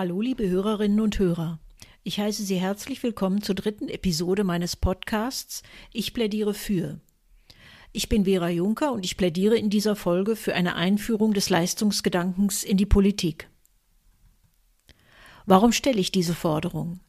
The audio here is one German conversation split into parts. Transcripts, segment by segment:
Hallo, liebe Hörerinnen und Hörer. Ich heiße Sie herzlich willkommen zur dritten Episode meines Podcasts Ich plädiere für. Ich bin Vera Juncker und ich plädiere in dieser Folge für eine Einführung des Leistungsgedankens in die Politik. Warum stelle ich diese Forderung?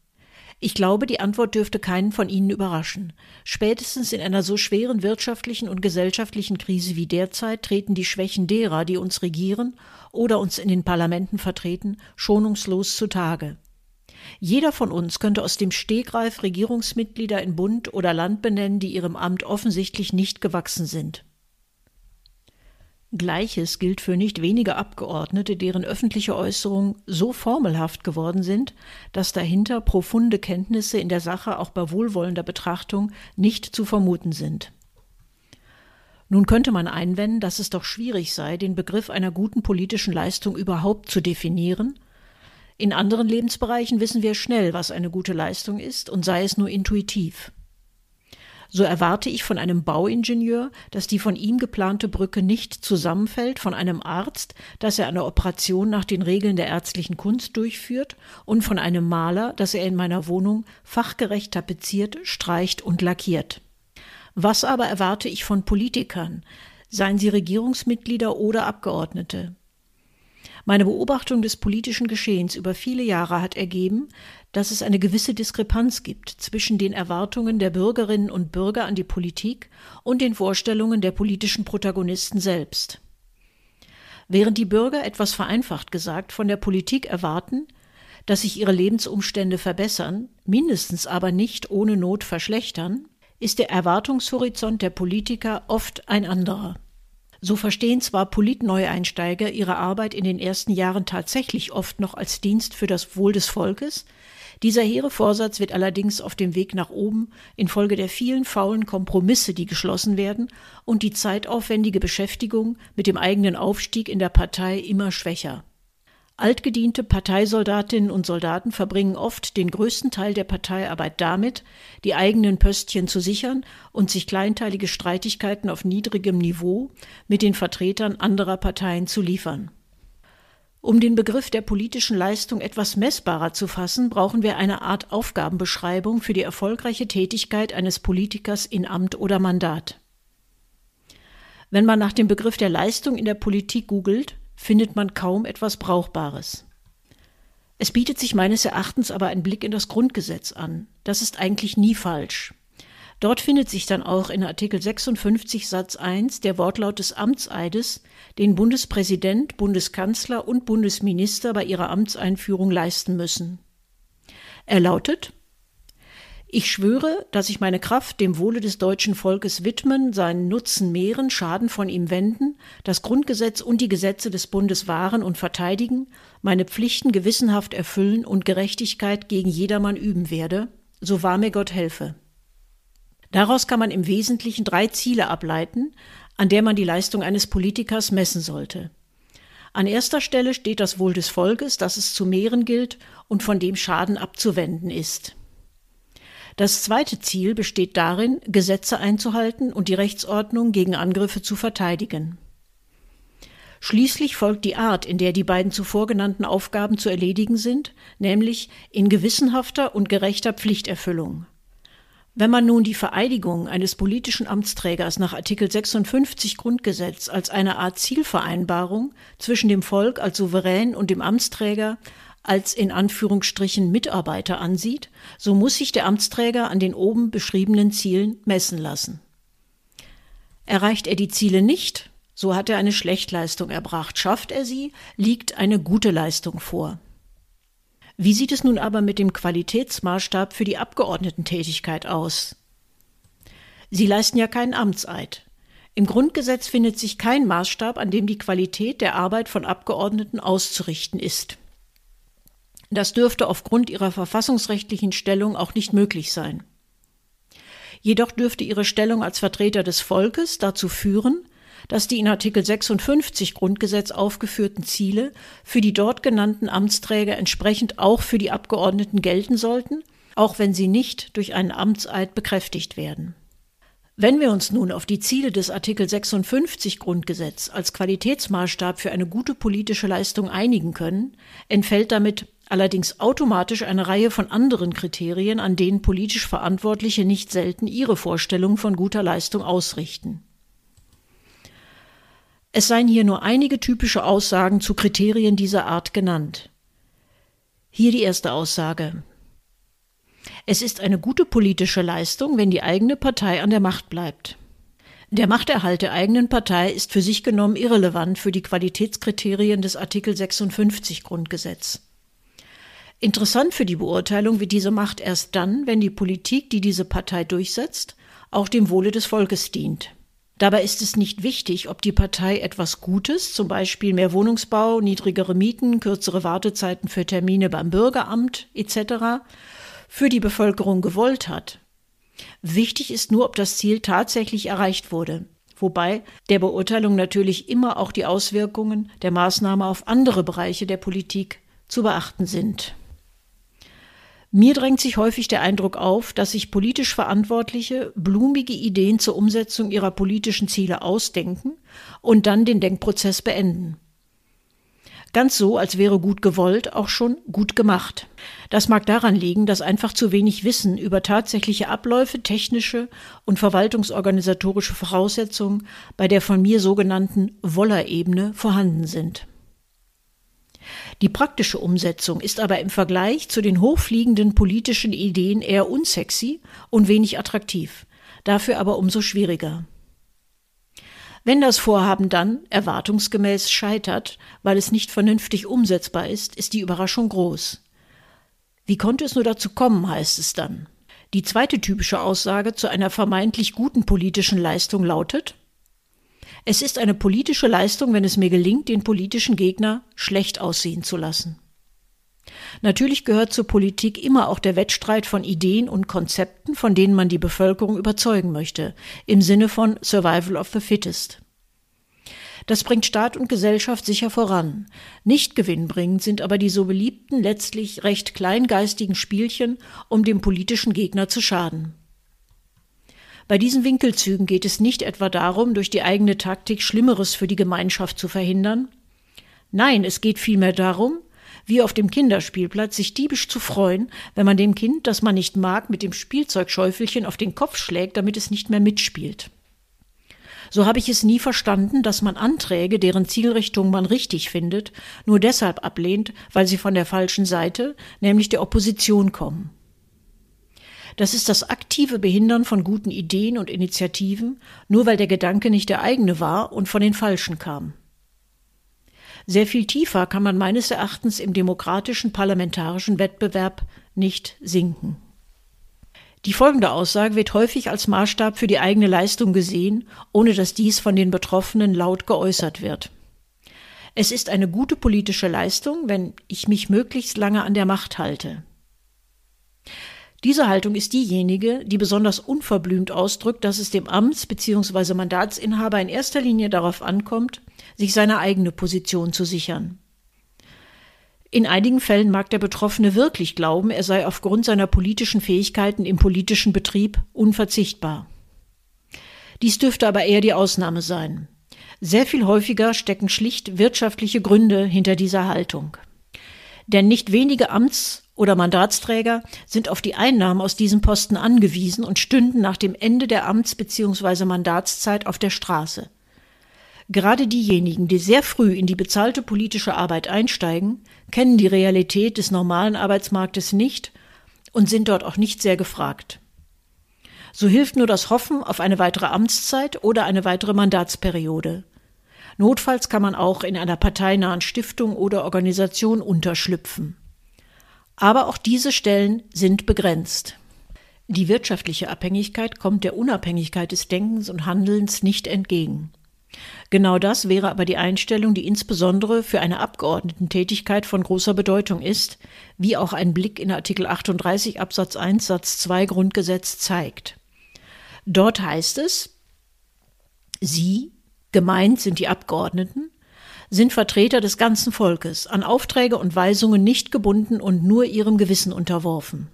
Ich glaube, die Antwort dürfte keinen von Ihnen überraschen. Spätestens in einer so schweren wirtschaftlichen und gesellschaftlichen Krise wie derzeit treten die Schwächen derer, die uns regieren oder uns in den Parlamenten vertreten, schonungslos zutage. Jeder von uns könnte aus dem Stegreif Regierungsmitglieder in Bund oder Land benennen, die ihrem Amt offensichtlich nicht gewachsen sind. Gleiches gilt für nicht wenige Abgeordnete, deren öffentliche Äußerungen so formelhaft geworden sind, dass dahinter profunde Kenntnisse in der Sache auch bei wohlwollender Betrachtung nicht zu vermuten sind. Nun könnte man einwenden, dass es doch schwierig sei, den Begriff einer guten politischen Leistung überhaupt zu definieren. In anderen Lebensbereichen wissen wir schnell, was eine gute Leistung ist, und sei es nur intuitiv. So erwarte ich von einem Bauingenieur, dass die von ihm geplante Brücke nicht zusammenfällt, von einem Arzt, dass er eine Operation nach den Regeln der ärztlichen Kunst durchführt und von einem Maler, dass er in meiner Wohnung fachgerecht tapeziert, streicht und lackiert. Was aber erwarte ich von Politikern, seien sie Regierungsmitglieder oder Abgeordnete? Meine Beobachtung des politischen Geschehens über viele Jahre hat ergeben, dass es eine gewisse Diskrepanz gibt zwischen den Erwartungen der Bürgerinnen und Bürger an die Politik und den Vorstellungen der politischen Protagonisten selbst. Während die Bürger etwas vereinfacht gesagt von der Politik erwarten, dass sich ihre Lebensumstände verbessern, mindestens aber nicht ohne Not verschlechtern, ist der Erwartungshorizont der Politiker oft ein anderer. So verstehen zwar Politneueinsteiger ihre Arbeit in den ersten Jahren tatsächlich oft noch als Dienst für das Wohl des Volkes, dieser hehre Vorsatz wird allerdings auf dem Weg nach oben infolge der vielen faulen Kompromisse, die geschlossen werden, und die zeitaufwendige Beschäftigung mit dem eigenen Aufstieg in der Partei immer schwächer. Altgediente Parteisoldatinnen und Soldaten verbringen oft den größten Teil der Parteiarbeit damit, die eigenen Pöstchen zu sichern und sich kleinteilige Streitigkeiten auf niedrigem Niveau mit den Vertretern anderer Parteien zu liefern. Um den Begriff der politischen Leistung etwas messbarer zu fassen, brauchen wir eine Art Aufgabenbeschreibung für die erfolgreiche Tätigkeit eines Politikers in Amt oder Mandat. Wenn man nach dem Begriff der Leistung in der Politik googelt, findet man kaum etwas Brauchbares. Es bietet sich meines Erachtens aber ein Blick in das Grundgesetz an. Das ist eigentlich nie falsch. Dort findet sich dann auch in Artikel 56 Satz 1 der Wortlaut des Amtseides, den Bundespräsident, Bundeskanzler und Bundesminister bei ihrer Amtseinführung leisten müssen. Er lautet ich schwöre, dass ich meine Kraft dem Wohle des deutschen Volkes widmen, seinen Nutzen mehren, Schaden von ihm wenden, das Grundgesetz und die Gesetze des Bundes wahren und verteidigen, meine Pflichten gewissenhaft erfüllen und Gerechtigkeit gegen jedermann üben werde, so wahr mir Gott helfe. Daraus kann man im Wesentlichen drei Ziele ableiten, an der man die Leistung eines Politikers messen sollte. An erster Stelle steht das Wohl des Volkes, das es zu mehren gilt und von dem Schaden abzuwenden ist. Das zweite Ziel besteht darin, Gesetze einzuhalten und die Rechtsordnung gegen Angriffe zu verteidigen. Schließlich folgt die Art, in der die beiden zuvor genannten Aufgaben zu erledigen sind, nämlich in gewissenhafter und gerechter Pflichterfüllung. Wenn man nun die Vereidigung eines politischen Amtsträgers nach Artikel 56 Grundgesetz als eine Art Zielvereinbarung zwischen dem Volk als Souverän und dem Amtsträger als in Anführungsstrichen Mitarbeiter ansieht, so muss sich der Amtsträger an den oben beschriebenen Zielen messen lassen. Erreicht er die Ziele nicht, so hat er eine Schlechtleistung erbracht. Schafft er sie, liegt eine gute Leistung vor. Wie sieht es nun aber mit dem Qualitätsmaßstab für die Abgeordnetentätigkeit aus? Sie leisten ja keinen Amtseid. Im Grundgesetz findet sich kein Maßstab, an dem die Qualität der Arbeit von Abgeordneten auszurichten ist. Das dürfte aufgrund ihrer verfassungsrechtlichen Stellung auch nicht möglich sein. Jedoch dürfte ihre Stellung als Vertreter des Volkes dazu führen, dass die in Artikel 56 Grundgesetz aufgeführten Ziele für die dort genannten Amtsträger entsprechend auch für die Abgeordneten gelten sollten, auch wenn sie nicht durch einen Amtseid bekräftigt werden. Wenn wir uns nun auf die Ziele des Artikel 56 Grundgesetz als Qualitätsmaßstab für eine gute politische Leistung einigen können, entfällt damit allerdings automatisch eine Reihe von anderen Kriterien, an denen politisch Verantwortliche nicht selten ihre Vorstellung von guter Leistung ausrichten. Es seien hier nur einige typische Aussagen zu Kriterien dieser Art genannt. Hier die erste Aussage. Es ist eine gute politische Leistung, wenn die eigene Partei an der Macht bleibt. Der Machterhalt der eigenen Partei ist für sich genommen irrelevant für die Qualitätskriterien des Artikel 56 Grundgesetz. Interessant für die Beurteilung wird diese Macht erst dann, wenn die Politik, die diese Partei durchsetzt, auch dem Wohle des Volkes dient. Dabei ist es nicht wichtig, ob die Partei etwas Gutes, zum Beispiel mehr Wohnungsbau, niedrigere Mieten, kürzere Wartezeiten für Termine beim Bürgeramt etc., für die Bevölkerung gewollt hat. Wichtig ist nur, ob das Ziel tatsächlich erreicht wurde, wobei der Beurteilung natürlich immer auch die Auswirkungen der Maßnahme auf andere Bereiche der Politik zu beachten sind. Mir drängt sich häufig der Eindruck auf, dass sich politisch Verantwortliche blumige Ideen zur Umsetzung ihrer politischen Ziele ausdenken und dann den Denkprozess beenden. Ganz so, als wäre gut gewollt auch schon gut gemacht. Das mag daran liegen, dass einfach zu wenig Wissen über tatsächliche Abläufe, technische und verwaltungsorganisatorische Voraussetzungen bei der von mir sogenannten Woller-Ebene vorhanden sind. Die praktische Umsetzung ist aber im Vergleich zu den hochfliegenden politischen Ideen eher unsexy und wenig attraktiv, dafür aber umso schwieriger. Wenn das Vorhaben dann erwartungsgemäß scheitert, weil es nicht vernünftig umsetzbar ist, ist die Überraschung groß. Wie konnte es nur dazu kommen, heißt es dann. Die zweite typische Aussage zu einer vermeintlich guten politischen Leistung lautet es ist eine politische Leistung, wenn es mir gelingt, den politischen Gegner schlecht aussehen zu lassen. Natürlich gehört zur Politik immer auch der Wettstreit von Ideen und Konzepten, von denen man die Bevölkerung überzeugen möchte, im Sinne von Survival of the Fittest. Das bringt Staat und Gesellschaft sicher voran. Nicht gewinnbringend sind aber die so beliebten, letztlich recht kleingeistigen Spielchen, um dem politischen Gegner zu schaden. Bei diesen Winkelzügen geht es nicht etwa darum, durch die eigene Taktik Schlimmeres für die Gemeinschaft zu verhindern. Nein, es geht vielmehr darum, wie auf dem Kinderspielplatz sich diebisch zu freuen, wenn man dem Kind, das man nicht mag, mit dem Spielzeugschäufelchen auf den Kopf schlägt, damit es nicht mehr mitspielt. So habe ich es nie verstanden, dass man Anträge, deren Zielrichtung man richtig findet, nur deshalb ablehnt, weil sie von der falschen Seite, nämlich der Opposition kommen. Das ist das aktive Behindern von guten Ideen und Initiativen, nur weil der Gedanke nicht der eigene war und von den Falschen kam. Sehr viel tiefer kann man meines Erachtens im demokratischen parlamentarischen Wettbewerb nicht sinken. Die folgende Aussage wird häufig als Maßstab für die eigene Leistung gesehen, ohne dass dies von den Betroffenen laut geäußert wird. Es ist eine gute politische Leistung, wenn ich mich möglichst lange an der Macht halte. Diese Haltung ist diejenige, die besonders unverblümt ausdrückt, dass es dem Amts- bzw. Mandatsinhaber in erster Linie darauf ankommt, sich seine eigene Position zu sichern. In einigen Fällen mag der Betroffene wirklich glauben, er sei aufgrund seiner politischen Fähigkeiten im politischen Betrieb unverzichtbar. Dies dürfte aber eher die Ausnahme sein. Sehr viel häufiger stecken schlicht wirtschaftliche Gründe hinter dieser Haltung. Denn nicht wenige Amts- oder Mandatsträger sind auf die Einnahmen aus diesem Posten angewiesen und stünden nach dem Ende der Amts- bzw. Mandatszeit auf der Straße. Gerade diejenigen, die sehr früh in die bezahlte politische Arbeit einsteigen, kennen die Realität des normalen Arbeitsmarktes nicht und sind dort auch nicht sehr gefragt. So hilft nur das Hoffen auf eine weitere Amtszeit oder eine weitere Mandatsperiode. Notfalls kann man auch in einer parteinahen Stiftung oder Organisation unterschlüpfen. Aber auch diese Stellen sind begrenzt. Die wirtschaftliche Abhängigkeit kommt der Unabhängigkeit des Denkens und Handelns nicht entgegen. Genau das wäre aber die Einstellung, die insbesondere für eine Abgeordnetentätigkeit von großer Bedeutung ist, wie auch ein Blick in Artikel 38 Absatz 1 Satz 2 Grundgesetz zeigt. Dort heißt es, Sie, gemeint sind die Abgeordneten, sind Vertreter des ganzen Volkes, an Aufträge und Weisungen nicht gebunden und nur ihrem Gewissen unterworfen.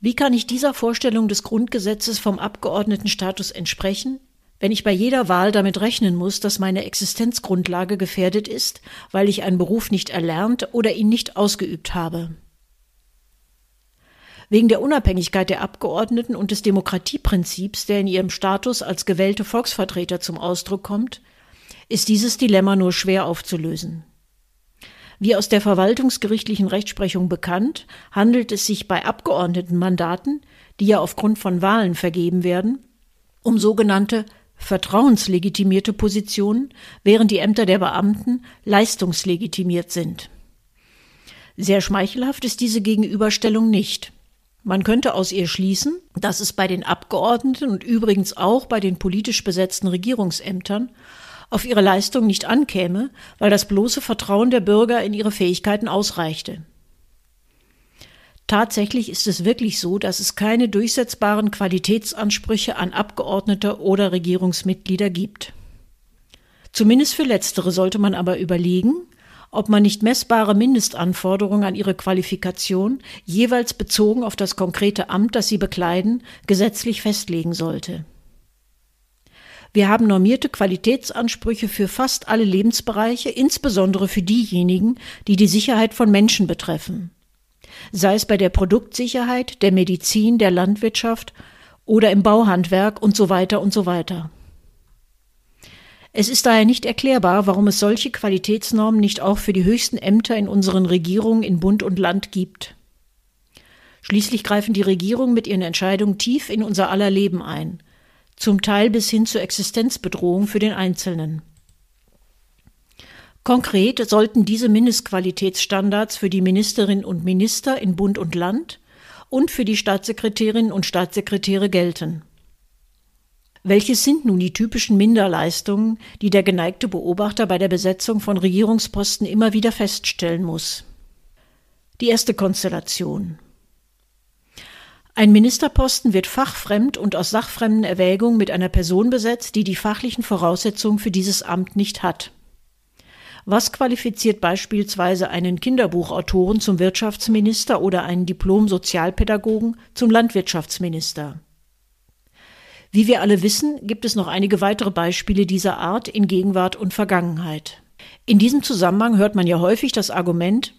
Wie kann ich dieser Vorstellung des Grundgesetzes vom Abgeordnetenstatus entsprechen? wenn ich bei jeder Wahl damit rechnen muss, dass meine Existenzgrundlage gefährdet ist, weil ich einen Beruf nicht erlernt oder ihn nicht ausgeübt habe. Wegen der Unabhängigkeit der Abgeordneten und des Demokratieprinzips, der in ihrem Status als gewählte Volksvertreter zum Ausdruck kommt, ist dieses Dilemma nur schwer aufzulösen. Wie aus der verwaltungsgerichtlichen Rechtsprechung bekannt, handelt es sich bei Abgeordnetenmandaten, die ja aufgrund von Wahlen vergeben werden, um sogenannte vertrauenslegitimierte Positionen, während die Ämter der Beamten leistungslegitimiert sind. Sehr schmeichelhaft ist diese Gegenüberstellung nicht. Man könnte aus ihr schließen, dass es bei den Abgeordneten und übrigens auch bei den politisch besetzten Regierungsämtern auf ihre Leistung nicht ankäme, weil das bloße Vertrauen der Bürger in ihre Fähigkeiten ausreichte. Tatsächlich ist es wirklich so, dass es keine durchsetzbaren Qualitätsansprüche an Abgeordnete oder Regierungsmitglieder gibt. Zumindest für letztere sollte man aber überlegen, ob man nicht messbare Mindestanforderungen an ihre Qualifikation, jeweils bezogen auf das konkrete Amt, das sie bekleiden, gesetzlich festlegen sollte. Wir haben normierte Qualitätsansprüche für fast alle Lebensbereiche, insbesondere für diejenigen, die die Sicherheit von Menschen betreffen. Sei es bei der Produktsicherheit, der Medizin, der Landwirtschaft oder im Bauhandwerk und so weiter und so weiter. Es ist daher nicht erklärbar, warum es solche Qualitätsnormen nicht auch für die höchsten Ämter in unseren Regierungen in Bund und Land gibt. Schließlich greifen die Regierungen mit ihren Entscheidungen tief in unser aller Leben ein – zum Teil bis hin zur Existenzbedrohung für den Einzelnen. Konkret sollten diese Mindestqualitätsstandards für die Ministerinnen und Minister in Bund und Land und für die Staatssekretärinnen und Staatssekretäre gelten. Welches sind nun die typischen Minderleistungen, die der geneigte Beobachter bei der Besetzung von Regierungsposten immer wieder feststellen muss? Die erste Konstellation. Ein Ministerposten wird fachfremd und aus sachfremden Erwägungen mit einer Person besetzt, die die fachlichen Voraussetzungen für dieses Amt nicht hat. Was qualifiziert beispielsweise einen Kinderbuchautoren zum Wirtschaftsminister oder einen Diplom-Sozialpädagogen zum Landwirtschaftsminister? Wie wir alle wissen, gibt es noch einige weitere Beispiele dieser Art in Gegenwart und Vergangenheit. In diesem Zusammenhang hört man ja häufig das Argument,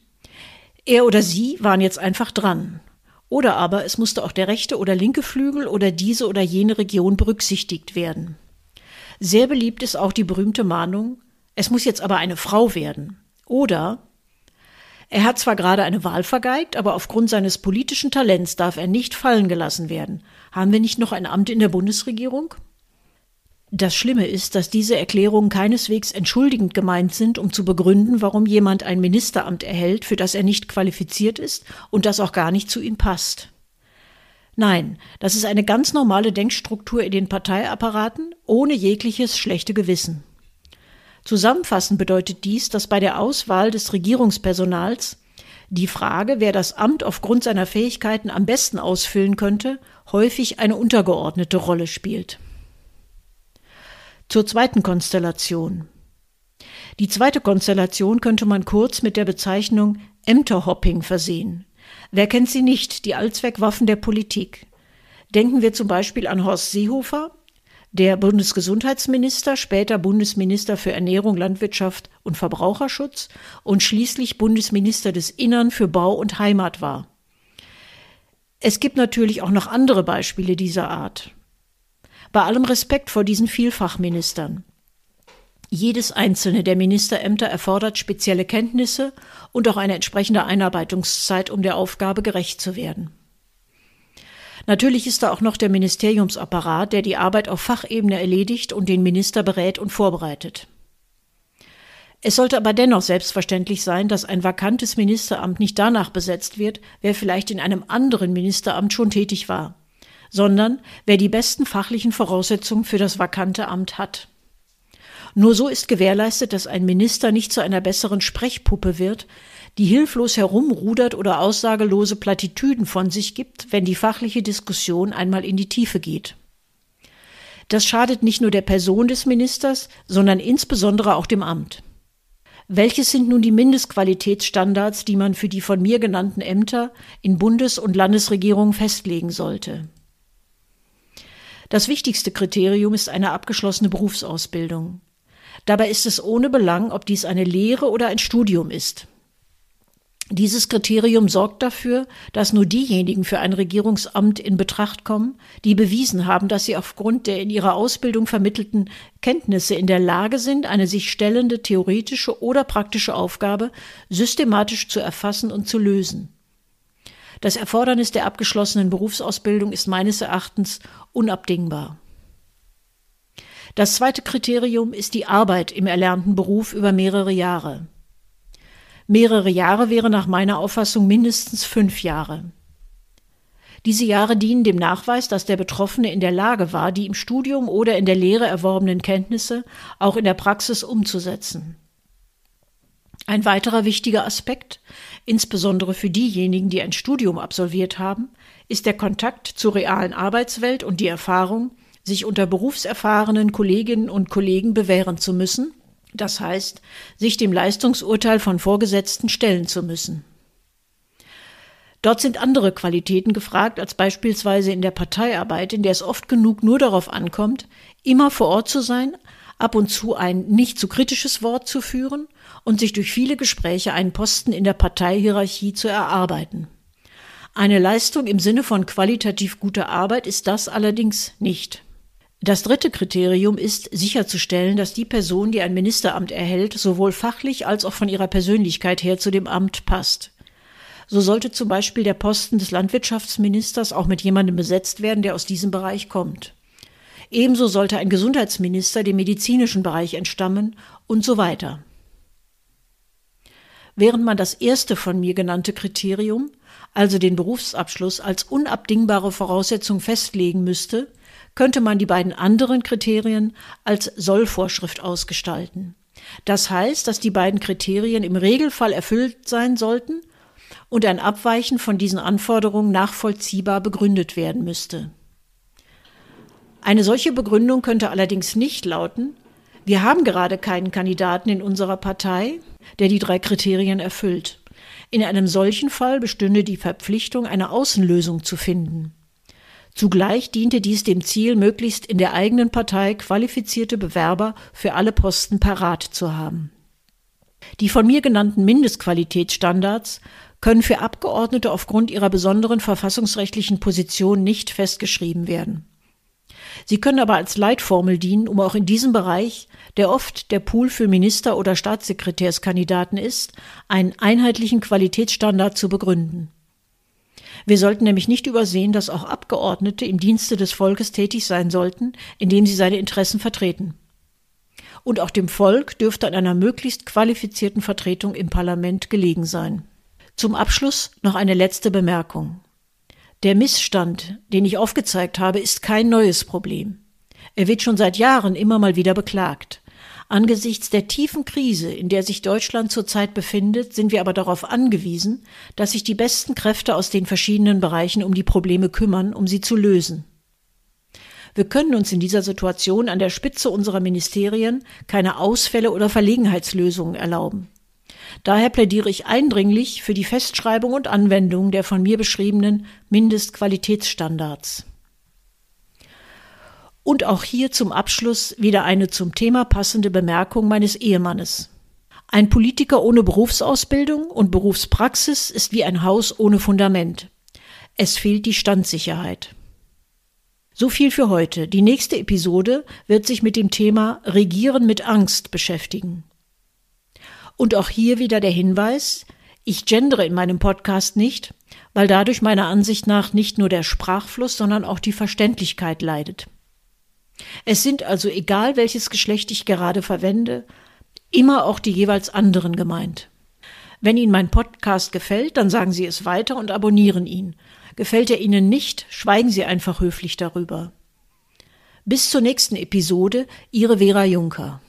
er oder sie waren jetzt einfach dran. Oder aber es musste auch der rechte oder linke Flügel oder diese oder jene Region berücksichtigt werden. Sehr beliebt ist auch die berühmte Mahnung, es muss jetzt aber eine Frau werden. Oder er hat zwar gerade eine Wahl vergeigt, aber aufgrund seines politischen Talents darf er nicht fallen gelassen werden. Haben wir nicht noch ein Amt in der Bundesregierung? Das Schlimme ist, dass diese Erklärungen keineswegs entschuldigend gemeint sind, um zu begründen, warum jemand ein Ministeramt erhält, für das er nicht qualifiziert ist und das auch gar nicht zu ihm passt. Nein, das ist eine ganz normale Denkstruktur in den Parteiapparaten, ohne jegliches schlechte Gewissen. Zusammenfassend bedeutet dies, dass bei der Auswahl des Regierungspersonals die Frage, wer das Amt aufgrund seiner Fähigkeiten am besten ausfüllen könnte, häufig eine untergeordnete Rolle spielt. Zur zweiten Konstellation. Die zweite Konstellation könnte man kurz mit der Bezeichnung Ämterhopping versehen. Wer kennt sie nicht, die Allzweckwaffen der Politik? Denken wir zum Beispiel an Horst Seehofer, der Bundesgesundheitsminister, später Bundesminister für Ernährung, Landwirtschaft und Verbraucherschutz und schließlich Bundesminister des Innern für Bau und Heimat war. Es gibt natürlich auch noch andere Beispiele dieser Art. Bei allem Respekt vor diesen Vielfachministern. Jedes einzelne der Ministerämter erfordert spezielle Kenntnisse und auch eine entsprechende Einarbeitungszeit, um der Aufgabe gerecht zu werden. Natürlich ist da auch noch der Ministeriumsapparat, der die Arbeit auf Fachebene erledigt und den Minister berät und vorbereitet. Es sollte aber dennoch selbstverständlich sein, dass ein vakantes Ministeramt nicht danach besetzt wird, wer vielleicht in einem anderen Ministeramt schon tätig war sondern wer die besten fachlichen Voraussetzungen für das vakante Amt hat. Nur so ist gewährleistet, dass ein Minister nicht zu einer besseren Sprechpuppe wird, die hilflos herumrudert oder aussagelose Plattitüden von sich gibt, wenn die fachliche Diskussion einmal in die Tiefe geht. Das schadet nicht nur der Person des Ministers, sondern insbesondere auch dem Amt. Welches sind nun die Mindestqualitätsstandards, die man für die von mir genannten Ämter in Bundes- und Landesregierungen festlegen sollte? Das wichtigste Kriterium ist eine abgeschlossene Berufsausbildung. Dabei ist es ohne Belang, ob dies eine Lehre oder ein Studium ist. Dieses Kriterium sorgt dafür, dass nur diejenigen für ein Regierungsamt in Betracht kommen, die bewiesen haben, dass sie aufgrund der in ihrer Ausbildung vermittelten Kenntnisse in der Lage sind, eine sich stellende theoretische oder praktische Aufgabe systematisch zu erfassen und zu lösen. Das Erfordernis der abgeschlossenen Berufsausbildung ist meines Erachtens unabdingbar. Das zweite Kriterium ist die Arbeit im erlernten Beruf über mehrere Jahre. Mehrere Jahre wäre nach meiner Auffassung mindestens fünf Jahre. Diese Jahre dienen dem Nachweis, dass der Betroffene in der Lage war, die im Studium oder in der Lehre erworbenen Kenntnisse auch in der Praxis umzusetzen. Ein weiterer wichtiger Aspekt, insbesondere für diejenigen, die ein Studium absolviert haben, ist der Kontakt zur realen Arbeitswelt und die Erfahrung, sich unter berufserfahrenen Kolleginnen und Kollegen bewähren zu müssen das heißt, sich dem Leistungsurteil von Vorgesetzten stellen zu müssen. Dort sind andere Qualitäten gefragt als beispielsweise in der Parteiarbeit, in der es oft genug nur darauf ankommt, immer vor Ort zu sein, ab und zu ein nicht zu kritisches Wort zu führen und sich durch viele Gespräche einen Posten in der Parteihierarchie zu erarbeiten. Eine Leistung im Sinne von qualitativ guter Arbeit ist das allerdings nicht. Das dritte Kriterium ist sicherzustellen, dass die Person, die ein Ministeramt erhält, sowohl fachlich als auch von ihrer Persönlichkeit her zu dem Amt passt. So sollte zum Beispiel der Posten des Landwirtschaftsministers auch mit jemandem besetzt werden, der aus diesem Bereich kommt. Ebenso sollte ein Gesundheitsminister dem medizinischen Bereich entstammen und so weiter. Während man das erste von mir genannte Kriterium, also den Berufsabschluss, als unabdingbare Voraussetzung festlegen müsste, könnte man die beiden anderen Kriterien als Sollvorschrift ausgestalten. Das heißt, dass die beiden Kriterien im Regelfall erfüllt sein sollten und ein Abweichen von diesen Anforderungen nachvollziehbar begründet werden müsste. Eine solche Begründung könnte allerdings nicht lauten, wir haben gerade keinen Kandidaten in unserer Partei, der die drei Kriterien erfüllt. In einem solchen Fall bestünde die Verpflichtung, eine Außenlösung zu finden. Zugleich diente dies dem Ziel, möglichst in der eigenen Partei qualifizierte Bewerber für alle Posten parat zu haben. Die von mir genannten Mindestqualitätsstandards können für Abgeordnete aufgrund ihrer besonderen verfassungsrechtlichen Position nicht festgeschrieben werden. Sie können aber als Leitformel dienen, um auch in diesem Bereich, der oft der Pool für Minister- oder Staatssekretärskandidaten ist, einen einheitlichen Qualitätsstandard zu begründen. Wir sollten nämlich nicht übersehen, dass auch Abgeordnete im Dienste des Volkes tätig sein sollten, indem sie seine Interessen vertreten. Und auch dem Volk dürfte an einer möglichst qualifizierten Vertretung im Parlament gelegen sein. Zum Abschluss noch eine letzte Bemerkung. Der Missstand, den ich aufgezeigt habe, ist kein neues Problem. Er wird schon seit Jahren immer mal wieder beklagt. Angesichts der tiefen Krise, in der sich Deutschland zurzeit befindet, sind wir aber darauf angewiesen, dass sich die besten Kräfte aus den verschiedenen Bereichen um die Probleme kümmern, um sie zu lösen. Wir können uns in dieser Situation an der Spitze unserer Ministerien keine Ausfälle oder Verlegenheitslösungen erlauben. Daher plädiere ich eindringlich für die Festschreibung und Anwendung der von mir beschriebenen Mindestqualitätsstandards. Und auch hier zum Abschluss wieder eine zum Thema passende Bemerkung meines Ehemannes. Ein Politiker ohne Berufsausbildung und Berufspraxis ist wie ein Haus ohne Fundament. Es fehlt die Standsicherheit. So viel für heute. Die nächste Episode wird sich mit dem Thema Regieren mit Angst beschäftigen. Und auch hier wieder der Hinweis, ich gendere in meinem Podcast nicht, weil dadurch meiner Ansicht nach nicht nur der Sprachfluss, sondern auch die Verständlichkeit leidet. Es sind also, egal welches Geschlecht ich gerade verwende, immer auch die jeweils anderen gemeint. Wenn Ihnen mein Podcast gefällt, dann sagen Sie es weiter und abonnieren ihn. Gefällt er Ihnen nicht, schweigen Sie einfach höflich darüber. Bis zur nächsten Episode, Ihre Vera Juncker.